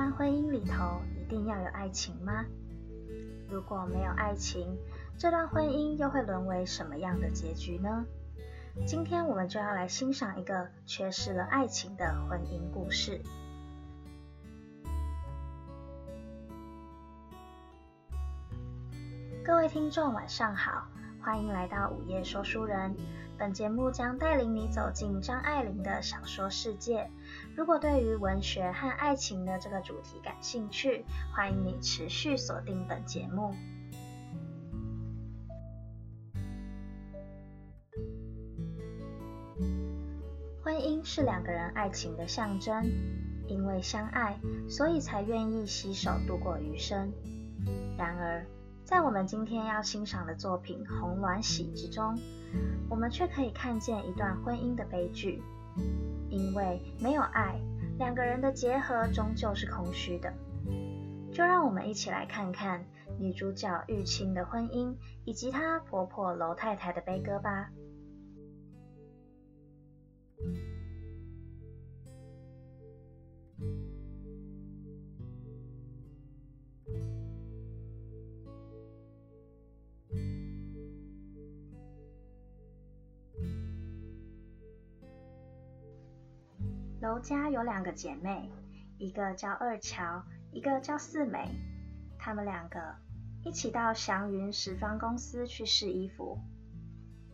段婚姻里头一定要有爱情吗？如果没有爱情，这段婚姻又会沦为什么样的结局呢？今天我们就要来欣赏一个缺失了爱情的婚姻故事。各位听众，晚上好，欢迎来到午夜说书人。本节目将带领你走进张爱玲的小说世界。如果对于文学和爱情的这个主题感兴趣，欢迎你持续锁定本节目。婚姻是两个人爱情的象征，因为相爱，所以才愿意携手度过余生。然而，在我们今天要欣赏的作品《红鸾喜》之中，我们却可以看见一段婚姻的悲剧。因为没有爱，两个人的结合终究是空虚的。就让我们一起来看看女主角玉清的婚姻，以及她婆婆楼太太的悲歌吧。楼家有两个姐妹，一个叫二乔，一个叫四美。她们两个一起到祥云时装公司去试衣服，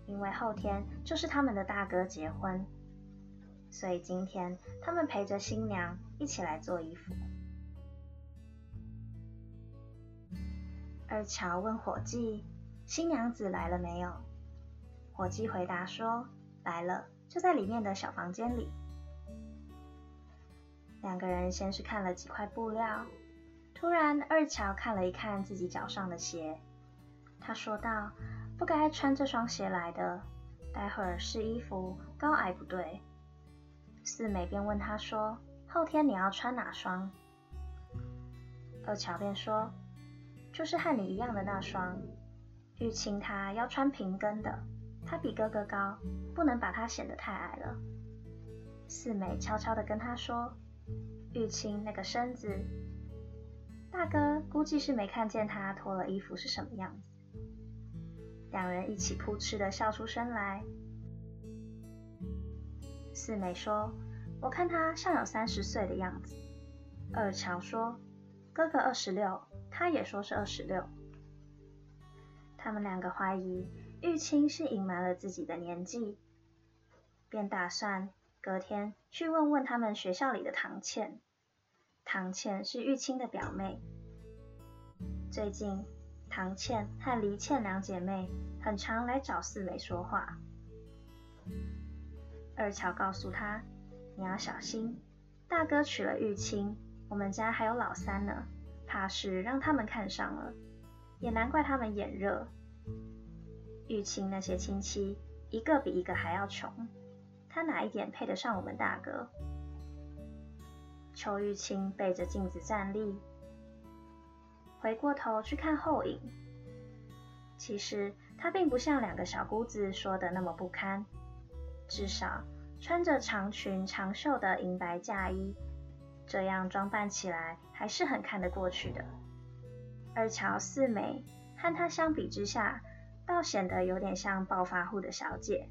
因为后天就是他们的大哥结婚，所以今天他们陪着新娘一起来做衣服。二乔问伙计：“新娘子来了没有？”伙计回答说：“来了，就在里面的小房间里。”两个人先是看了几块布料，突然二乔看了一看自己脚上的鞋，他说道：“不该穿这双鞋来的，待会儿试衣服高矮不对。”四美便问他说：“后天你要穿哪双？”二乔便说：“就是和你一样的那双。玉清她要穿平跟的，她比哥哥高，不能把她显得太矮了。”四美悄悄地跟他说。玉清那个身子，大哥估计是没看见他脱了衣服是什么样子。两人一起扑哧的笑出声来。四美说：“我看他像有三十岁的样子。”二乔说：“哥哥二十六，他也说是二十六。”他们两个怀疑玉清是隐瞒了自己的年纪，便打算隔天去问问他们学校里的唐倩。唐倩是玉清的表妹。最近，唐倩和黎倩两姐妹很常来找四美说话。二乔告诉她：“你要小心，大哥娶了玉清，我们家还有老三呢，怕是让他们看上了，也难怪他们眼热。玉清那些亲戚，一个比一个还要穷，他哪一点配得上我们大哥？”邱玉清背着镜子站立，回过头去看后影。其实他并不像两个小姑子说的那么不堪，至少穿着长裙长袖的银白嫁衣，这样装扮起来还是很看得过去的。二乔四美和她相比之下，倒显得有点像暴发户的小姐。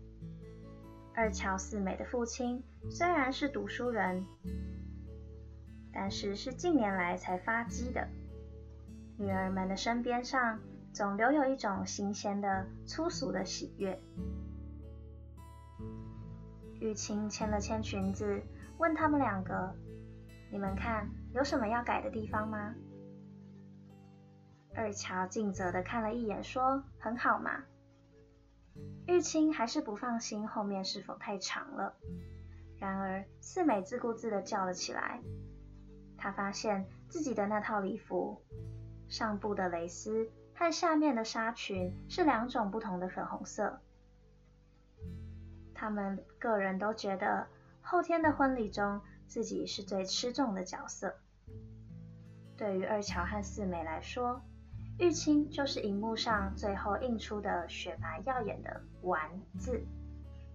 二乔四美的父亲虽然是读书人。但是是近年来才发迹的，女儿们的身边上总留有一种新鲜的粗俗的喜悦。玉清牵了牵裙子，问他们两个：“你们看有什么要改的地方吗？”二乔尽责的看了一眼，说：“很好嘛。”玉清还是不放心后面是否太长了，然而四美自顾自的叫了起来。她发现自己的那套礼服，上部的蕾丝和下面的纱裙是两种不同的粉红色。他们个人都觉得后天的婚礼中自己是最吃重的角色。对于二乔和四美来说，玉清就是荧幕上最后映出的雪白耀眼的“丸”字，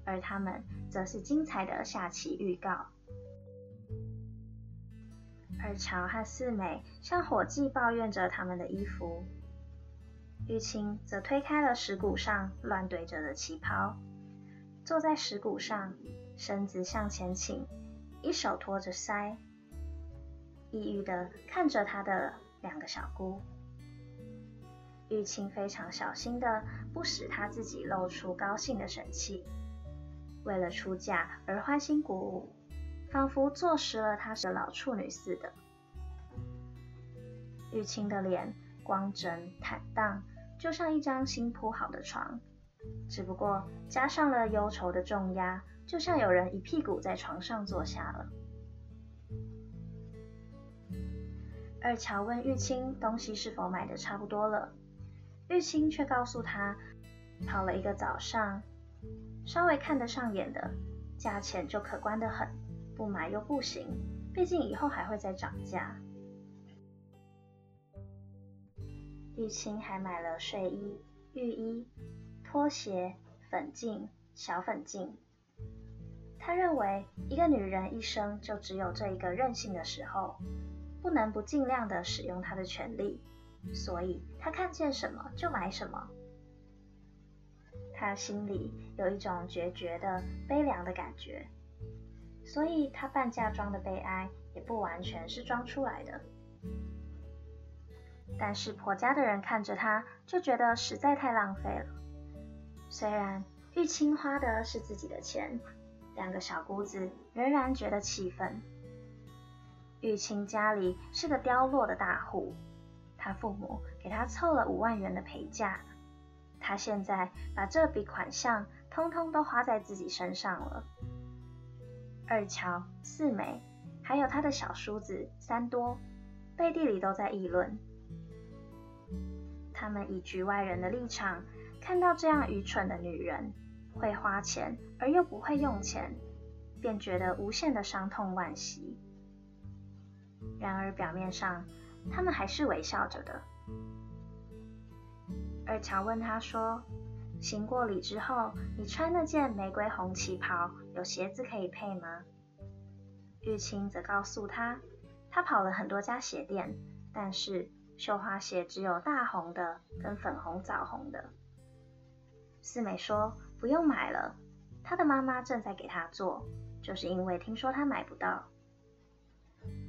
而他们则是精彩的下棋预告。二乔和四美向伙计抱怨着他们的衣服，玉清则推开了石鼓上乱堆着的旗袍，坐在石鼓上，身子向前倾，一手托着腮，抑郁地看着他的两个小姑。玉清非常小心的不使她自己露出高兴的神气，为了出嫁而欢欣鼓舞。仿佛坐实了她是老处女似的。玉清的脸光整坦荡，就像一张新铺好的床，只不过加上了忧愁的重压，就像有人一屁股在床上坐下了。二乔问玉清东西是否买的差不多了，玉清却告诉他，跑了一个早上，稍微看得上眼的，价钱就可观得很。不买又不行，毕竟以后还会再涨价。玉清还买了睡衣、浴衣、拖鞋、粉镜、小粉镜。他认为一个女人一生就只有这一个任性的时候，不能不尽量的使用她的权利，所以她看见什么就买什么。她心里有一种决绝的悲凉的感觉。所以她办嫁妆的悲哀也不完全是装出来的，但是婆家的人看着她就觉得实在太浪费了。虽然玉清花的是自己的钱，两个小姑子仍然觉得气愤。玉清家里是个凋落的大户，他父母给他凑了五万元的陪嫁，他现在把这笔款项通通都花在自己身上了。二乔、四美，还有他的小叔子三多，背地里都在议论。他们以局外人的立场，看到这样愚蠢的女人，会花钱而又不会用钱，便觉得无限的伤痛惋惜。然而表面上，他们还是微笑着的。二乔问他说。行过礼之后，你穿那件玫瑰红旗袍，有鞋子可以配吗？玉清则告诉他，他跑了很多家鞋店，但是绣花鞋只有大红的跟粉红枣红的。四美说不用买了，他的妈妈正在给他做，就是因为听说他买不到。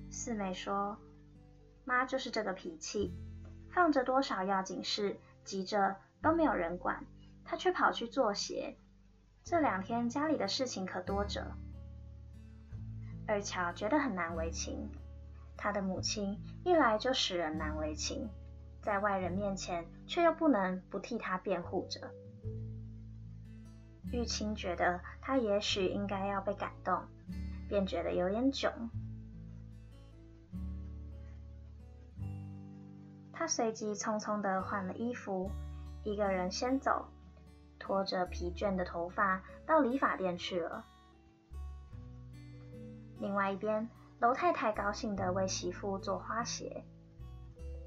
四美说，妈就是这个脾气，放着多少要紧事，急着都没有人管。他却跑去做鞋，这两天家里的事情可多着。二乔觉得很难为情，他的母亲一来就使人难为情，在外人面前却又不能不替他辩护着。玉清觉得他也许应该要被感动，便觉得有点窘。他随即匆匆地换了衣服，一个人先走。拖着疲倦的头发到理发店去了。另外一边，楼太太高兴地为媳妇做花鞋，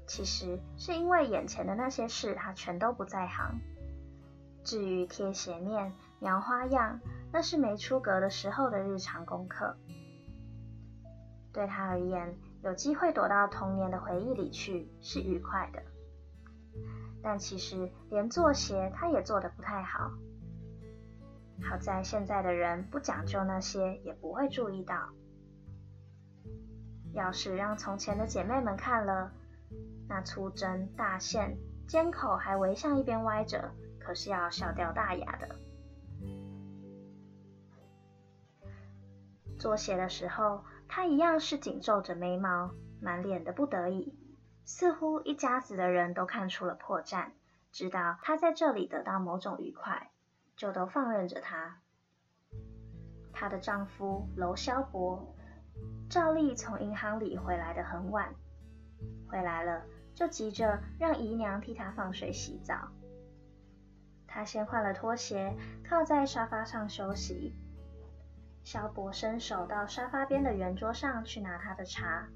其实是因为眼前的那些事她全都不在行。至于贴鞋面、描花样，那是没出阁的时候的日常功课。对她而言，有机会躲到童年的回忆里去，是愉快的。但其实连做鞋，他也做得不太好。好在现在的人不讲究那些，也不会注意到。要是让从前的姐妹们看了，那粗针大线，尖口还围向一边歪着，可是要笑掉大牙的。做鞋的时候，她一样是紧皱着眉毛，满脸的不得已。似乎一家子的人都看出了破绽，知道她在这里得到某种愉快，就都放任着她。她的丈夫娄萧伯照例从银行里回来得很晚，回来了就急着让姨娘替他放水洗澡。她先换了拖鞋，靠在沙发上休息。萧伯伸手到沙发边的圆桌上去拿他的茶。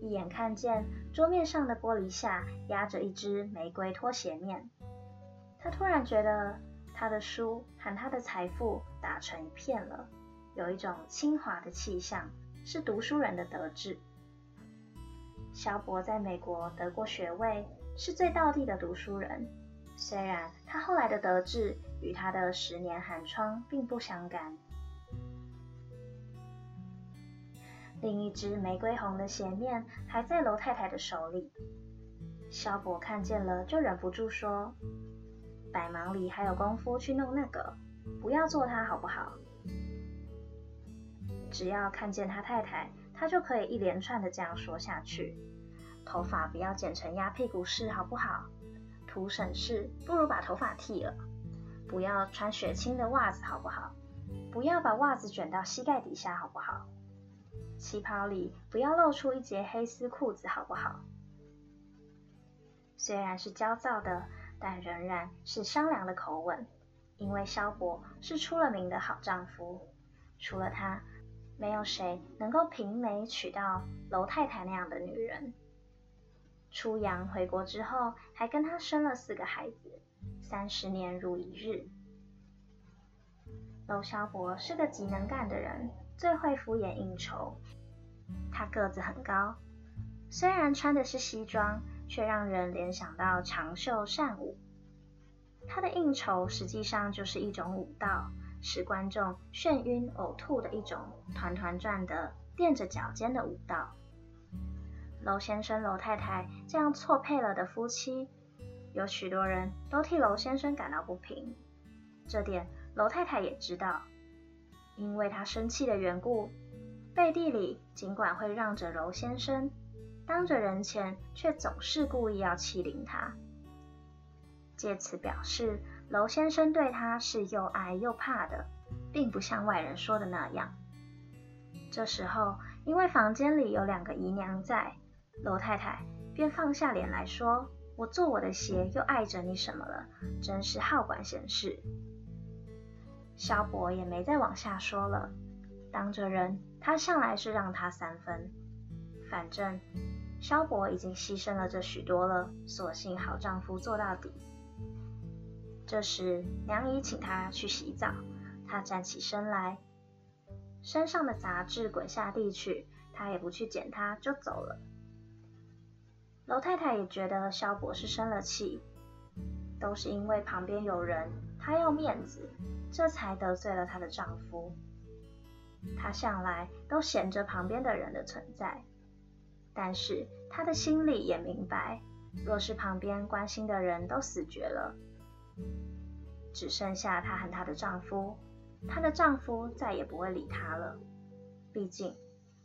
一眼看见桌面上的玻璃下压着一只玫瑰拖鞋面，他突然觉得他的书和他的财富打成一片了，有一种清华的气象，是读书人的德质。萧伯在美国得过学位，是最道地的读书人。虽然他后来的得志与他的十年寒窗并不相干。另一只玫瑰红的鞋面还在楼太太的手里，萧伯看见了就忍不住说：“百忙里还有功夫去弄那个，不要做它好不好？”只要看见他太太，他就可以一连串的这样说下去：“头发不要剪成鸭屁股式好不好？图省事，不如把头发剃了。不要穿雪青的袜子好不好？不要把袜子卷到膝盖底下好不好？旗袍里不要露出一截黑丝裤子好不好？”虽然是焦躁的，但仍然是商量的口吻，因为萧伯是出了名的好丈夫，除了他。没有谁能够媲美娶到楼太太那样的女人。出洋回国之后，还跟他生了四个孩子，三十年如一日。楼萧伯是个极能干的人，最会敷衍应酬。他个子很高，虽然穿的是西装，却让人联想到长袖善舞。他的应酬实际上就是一种舞蹈。使观众眩晕呕吐的一种团团转的垫着脚尖的舞蹈。楼先生、楼太太这样错配了的夫妻，有许多人都替楼先生感到不平。这点楼太太也知道，因为她生气的缘故，背地里尽管会让着楼先生，当着人前却总是故意要欺凌他，借此表示。楼先生对他是又爱又怕的，并不像外人说的那样。这时候，因为房间里有两个姨娘在，楼太太便放下脸来说：“我做我的鞋又碍着你什么了？真是好管闲事。”萧伯也没再往下说了，当着人，他向来是让他三分。反正萧伯已经牺牲了这许多了，索性好丈夫做到底。这时，娘姨请他去洗澡，他站起身来，身上的杂质滚下地去，他也不去捡它，就走了。楼太太也觉得萧伯是生了气，都是因为旁边有人，她要面子，这才得罪了她的丈夫。她向来都嫌着旁边的人的存在，但是她的心里也明白，若是旁边关心的人都死绝了。只剩下她和她的丈夫，她的丈夫再也不会理她了。毕竟，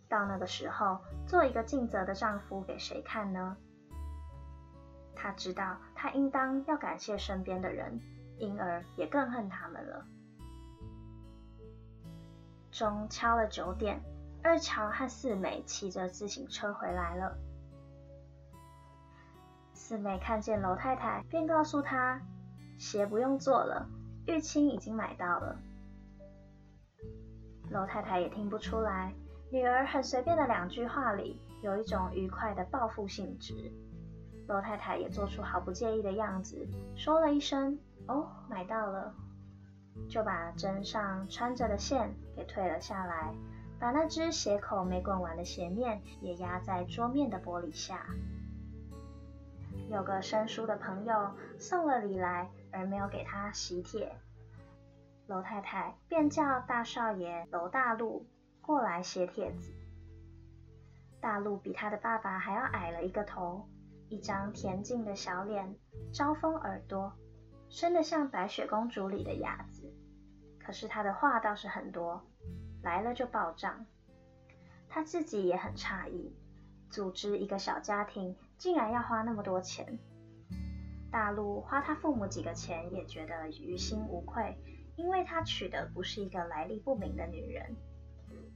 到那个时候，做一个尽责的丈夫给谁看呢？她知道，她应当要感谢身边的人，因而也更恨他们了。钟敲了九点，二乔和四美骑着自行车回来了。四美看见楼太太，便告诉她。鞋不用做了，玉清已经买到了。楼太太也听不出来，女儿很随便的两句话里有一种愉快的报复性质。楼太太也做出毫不介意的样子，说了一声“哦，买到了”，就把针上穿着的线给退了下来，把那只鞋口没滚完的鞋面也压在桌面的玻璃下。有个生疏的朋友送了礼来。而没有给他喜帖，楼太太便叫大少爷楼大禄过来写帖子。大禄比他的爸爸还要矮了一个头，一张恬静的小脸，招风耳朵，生得像白雪公主里的雅子。可是她的话倒是很多，来了就报账。她自己也很诧异，组织一个小家庭竟然要花那么多钱。大陆花他父母几个钱也觉得于心无愧，因为他娶的不是一个来历不明的女人。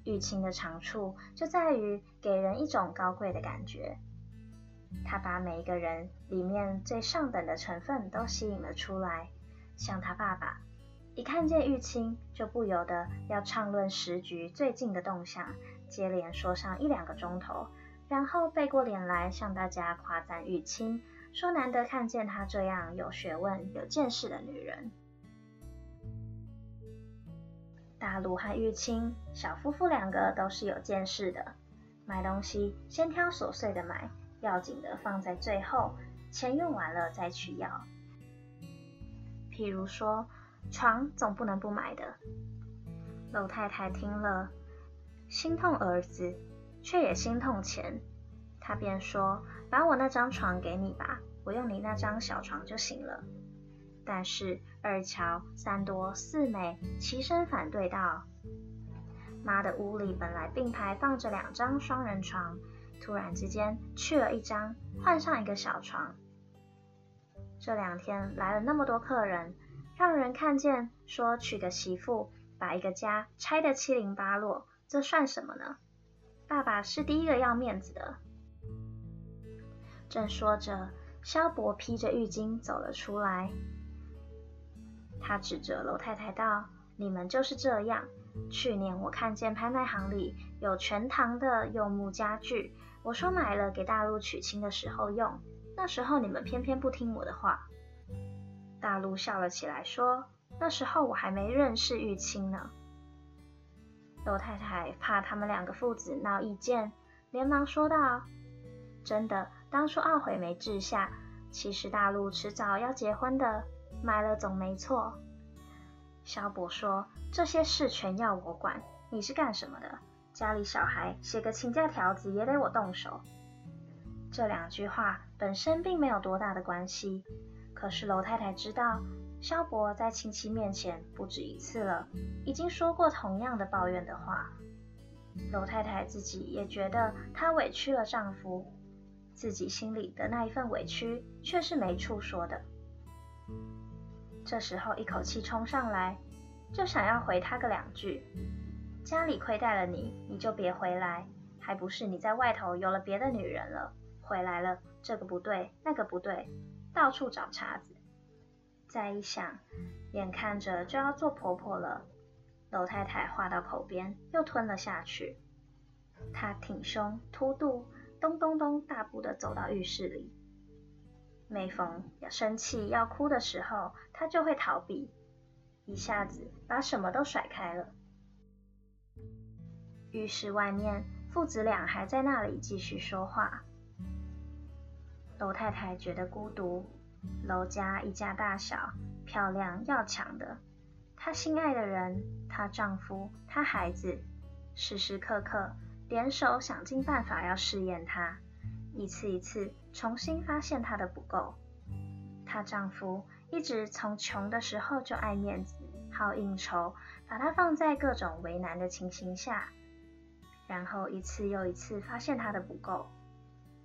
玉清的长处就在于给人一种高贵的感觉，他把每一个人里面最上等的成分都吸引了出来。像他爸爸，一看见玉清就不由得要畅论时局最近的动向，接连说上一两个钟头，然后背过脸来向大家夸赞玉清。说难得看见她这样有学问、有见识的女人。大陆和玉清小夫妇两个都是有见识的，买东西先挑琐碎的买，要紧的放在最后，钱用完了再去要。譬如说，床总不能不买的。老太太听了，心痛儿子，却也心痛钱，她便说：“把我那张床给你吧，我用你那张小床就行了。”但是二乔、三多、四美齐声反对道：“妈的屋里本来并排放着两张双人床，突然之间去了一张，换上一个小床。这两天来了那么多客人，让人看见说娶个媳妇。”把一个家拆得七零八落，这算什么呢？爸爸是第一个要面子的。正说着，萧伯披着浴巾走了出来。他指着楼太太道：“你们就是这样。去年我看见拍卖行里有全堂的柚木家具，我说买了给大陆娶亲的时候用，那时候你们偏偏不听我的话。”大陆笑了起来说。那时候我还没认识玉清呢。娄太太怕他们两个父子闹意见，连忙说道：“真的，当初懊悔没治下。其实大陆迟早要结婚的，买了总没错。”萧伯说：“这些事全要我管，你是干什么的？家里小孩写个请假条子也得我动手。”这两句话本身并没有多大的关系，可是娄太太知道。萧伯在亲戚面前不止一次了，已经说过同样的抱怨的话。娄太太自己也觉得她委屈了丈夫，自己心里的那一份委屈却是没处说的。这时候一口气冲上来，就想要回他个两句：家里亏待了你，你就别回来，还不是你在外头有了别的女人了，回来了这个不对，那个不对，到处找茬子。再一想，眼看着就要做婆婆了，娄太太话到口边又吞了下去。她挺胸凸肚，咚咚咚大步的走到浴室里。每逢要生气要哭的时候，她就会逃避，一下子把什么都甩开了。浴室外面，父子俩还在那里继续说话。娄太太觉得孤独。娄家一家大小，漂亮要强的，她心爱的人，她丈夫，她孩子，时时刻刻联手想尽办法要试验她，一次一次重新发现她的不够。她丈夫一直从穷的时候就爱面子，好应酬，把她放在各种为难的情形下，然后一次又一次发现他的不够。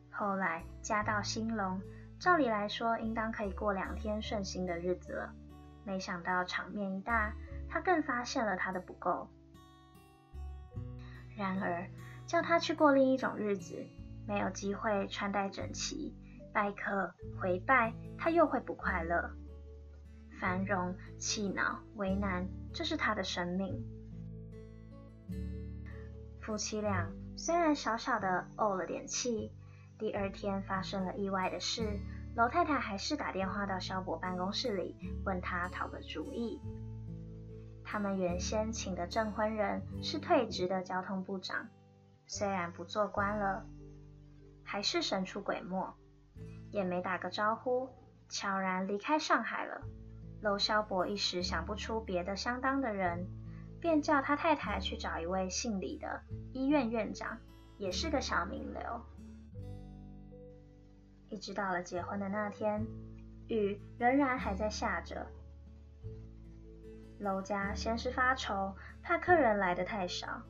后来家道兴隆。照理来说，应当可以过两天顺心的日子了。没想到场面一大，他更发现了他的不够。然而，叫他去过另一种日子，没有机会穿戴整齐，拜客回拜，他又会不快乐。繁荣、气恼、为难，这是他的生命。夫妻俩虽然小小的怄了点气。第二天发生了意外的事，娄太太还是打电话到萧伯办公室里，问他讨个主意。他们原先请的证婚人是退职的交通部长，虽然不做官了，还是神出鬼没，也没打个招呼，悄然离开上海了。娄萧伯一时想不出别的相当的人，便叫他太太去找一位姓李的医院院长，也是个小名流。一直到了结婚的那天，雨仍然还在下着。娄家先是发愁，怕客人来得太少，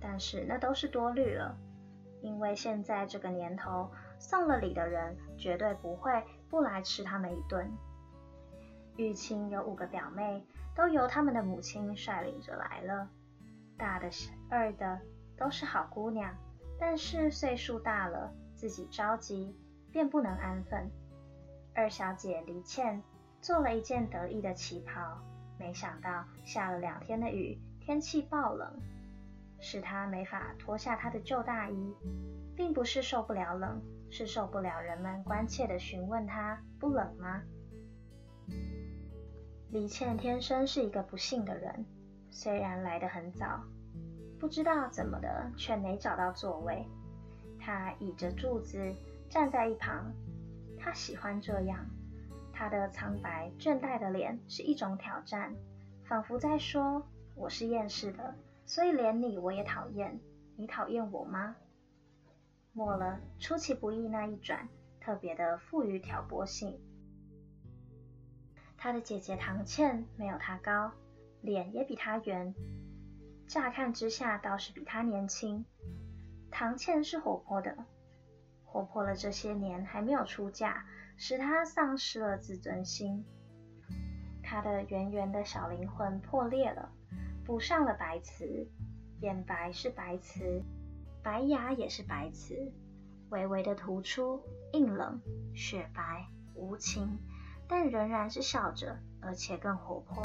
但是那都是多虑了，因为现在这个年头，送了礼的人绝对不会不来吃他们一顿。玉清有五个表妹，都由他们的母亲率领着来了，大的、二的都是好姑娘，但是岁数大了，自己着急。便不能安分。二小姐黎倩做了一件得意的旗袍，没想到下了两天的雨，天气暴冷，使她没法脱下她的旧大衣，并不是受不了冷，是受不了人们关切地询问她不冷吗？李倩天生是一个不幸的人，虽然来得很早，不知道怎么的却没找到座位，她倚着柱子。站在一旁。他喜欢这样，他的苍白倦怠的脸是一种挑战，仿佛在说：“我是厌世的，所以连你我也讨厌。你讨厌我吗？”末了，出其不意那一转，特别的富于挑拨性。他的姐姐唐倩没有他高，脸也比他圆，乍看之下倒是比他年轻。唐倩是活泼的，活泼了这些年还没有出嫁，使她丧失了自尊心。她的圆圆的小灵魂破裂了，补上了白瓷，眼白是白瓷。白牙也是白瓷，微微的突出，硬冷、雪白、无情，但仍然是笑着，而且更活泼。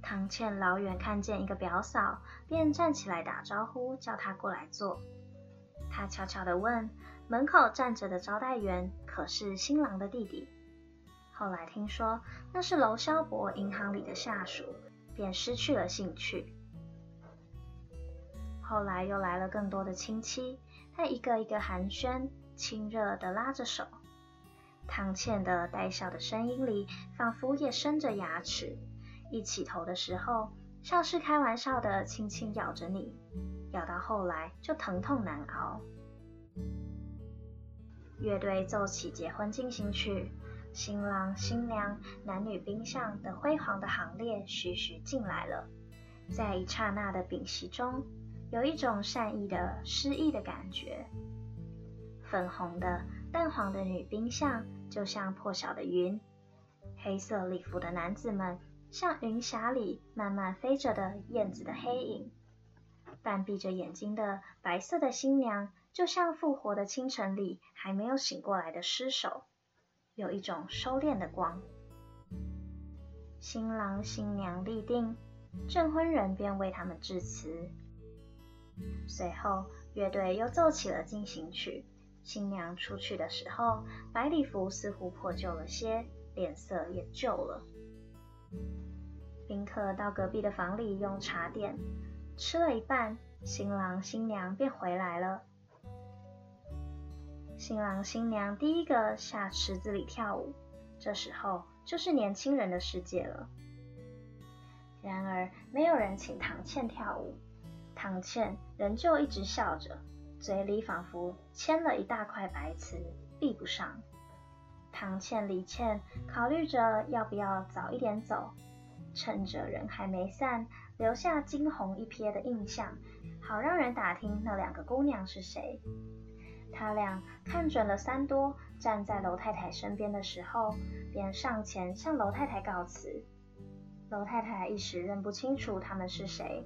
唐倩老远看见一个表嫂，便站起来打招呼，叫她过来坐。她悄悄地问门口站着的招待员：“可是新郎的弟弟？”后来听说那是娄萧伯银行里的下属，便失去了兴趣。后来又来了更多的亲戚，他一个一个寒暄，亲热地拉着手。唐倩的带笑的声音里，仿佛也生着牙齿。一起头的时候，像是开玩笑的轻轻咬着你，咬到后来就疼痛难熬。乐队奏起结婚进行曲，新郎新娘、男女宾相的辉煌的行列徐徐进来了，在一刹那的屏息中。有一种善意的诗意的感觉。粉红的、淡黄的女宾相就像破晓的云，黑色礼服的男子们像云霞里慢慢飞着的燕子的黑影，半闭着眼睛的白色的新娘就像复活的清晨里还没有醒过来的尸首，有一种收敛的光。新郎新娘立定，证婚人便为他们致辞。随后，乐队又奏起了进行曲。新娘出去的时候，白礼服似乎破旧了些，脸色也旧了。宾客到隔壁的房里用茶点，吃了一半，新郎新娘便回来了。新郎新娘第一个下池子里跳舞，这时候就是年轻人的世界了。然而，没有人请唐倩跳舞。唐倩仍旧一直笑着，嘴里仿佛嵌了一大块白瓷，闭不上。唐倩李倩考虑着要不要早一点走，趁着人还没散，留下惊鸿一瞥的印象，好让人打听那两个姑娘是谁。他俩看准了三多站在楼太太身边的时候，便上前向楼太太告辞。楼太太一时认不清楚他们是谁。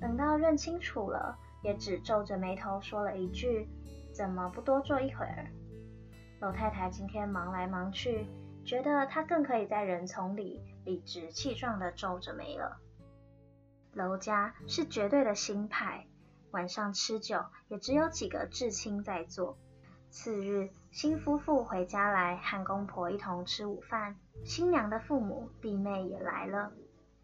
等到认清楚了，也只皱着眉头说了一句：“怎么不多坐一会儿？”老太太今天忙来忙去，觉得她更可以在人丛里理直气壮地皱着眉了。娄家是绝对的新派，晚上吃酒也只有几个至亲在座。次日，新夫妇回家来和公婆一同吃午饭，新娘的父母弟妹也来了，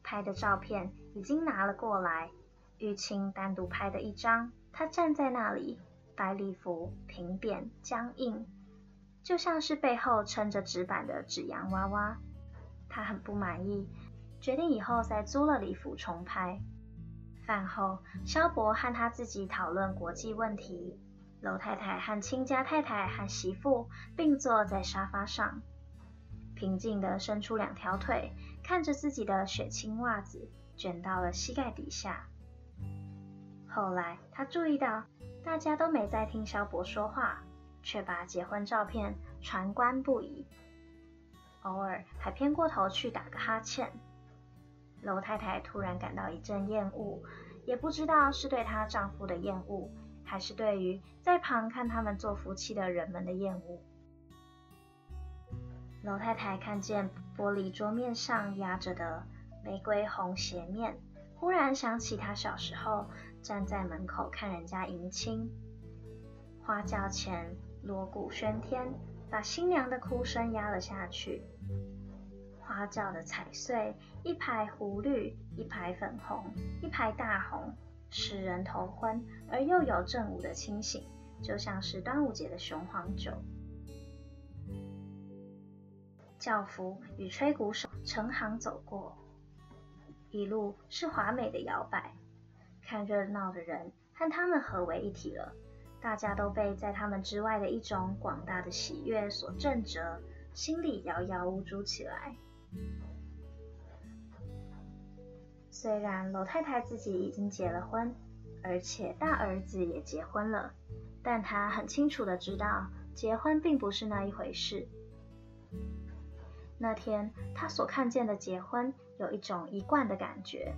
拍的照片已经拿了过来。玉清单独拍的一张，她站在那里，白礼服平扁僵硬，就像是背后撑着纸板的纸洋娃娃。他很不满意，决定以后再租了礼服重拍。饭后，萧伯和他自己讨论国际问题。娄太太和亲家太太和媳妇并坐在沙发上，平静地伸出两条腿，看着自己的雪青袜子卷到了膝盖底下。后来，他注意到大家都没在听萧伯说话，却把结婚照片传观不已，偶尔还偏过头去打个哈欠。娄太太突然感到一阵厌恶，也不知道是对她丈夫的厌恶，还是对于在旁看他们做夫妻的人们的厌恶。娄太太看见玻璃桌面上压着的玫瑰红鞋面，忽然想起她小时候。站在门口看人家迎亲，花轿前锣鼓喧天，把新娘的哭声压了下去。花轿的彩穗，一排湖绿，一排粉红，一排大红，使人头昏而又有正午的清醒，就像是端午节的雄黄酒。轿夫与吹鼓手成行走过，一路是华美的摇摆，看热闹的人和他们合为一体了。大家都被在他们之外的一种广大的喜悦所震慑，心里摇摇无主起来。虽然楼太太自己已经结了婚，而且大儿子也结婚了，但她很清楚的知道，结婚并不是那一回事。那天她所看见的结婚有一种一贯的感觉，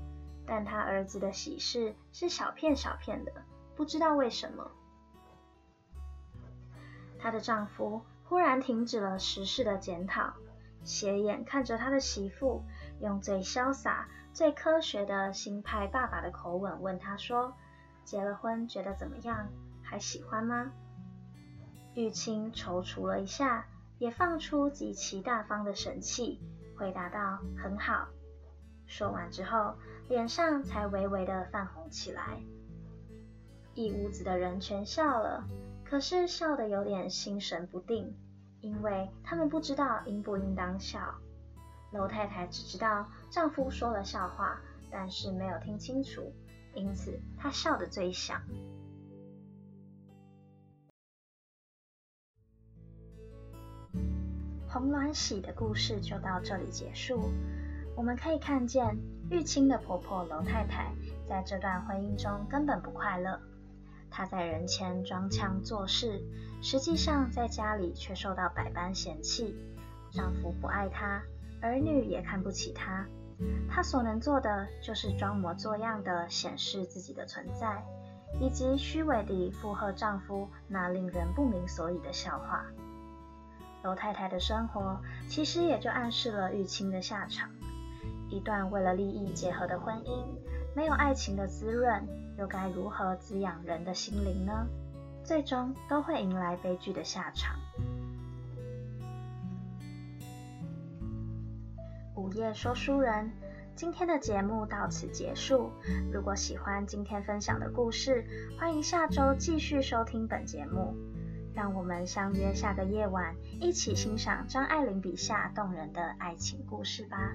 但她儿子的喜事是小片小片的，不知道为什么。她的丈夫忽然停止了时事的检讨，斜眼看着他的媳妇，用最潇洒、最科学的新派爸爸的口吻问她说：“结了婚觉得怎么样？还喜欢吗？”玉清踌躇了一下，也放出极其大方的神气，回答道：“很好。”说完之后，脸上才微微的泛红起来。一屋子的人全笑了。可是笑得有点心神不定，因为他们不知道应不应当笑。楼太太只知道丈夫说了笑话，但是没有听清楚，因此她笑得最响。红鸾喜的故事就到这里结束。我们可以看见玉清的婆婆楼太太在这段婚姻中根本不快乐。她在人前装腔作势，实际上在家里却受到百般嫌弃。丈夫不爱她，儿女也看不起她。她所能做的就是装模作样地显示自己的存在，以及虚伪地附和丈夫那令人不明所以的笑话。楼太太的生活其实也就暗示了玉清的下场：一段为了利益结合的婚姻，没有爱情的滋润。又该如何滋养人的心灵呢？最终都会迎来悲剧的下场。午夜说书人，今天的节目到此结束。如果喜欢今天分享的故事，欢迎下周继续收听本节目。让我们相约下个夜晚，一起欣赏张爱玲笔下动人的爱情故事吧。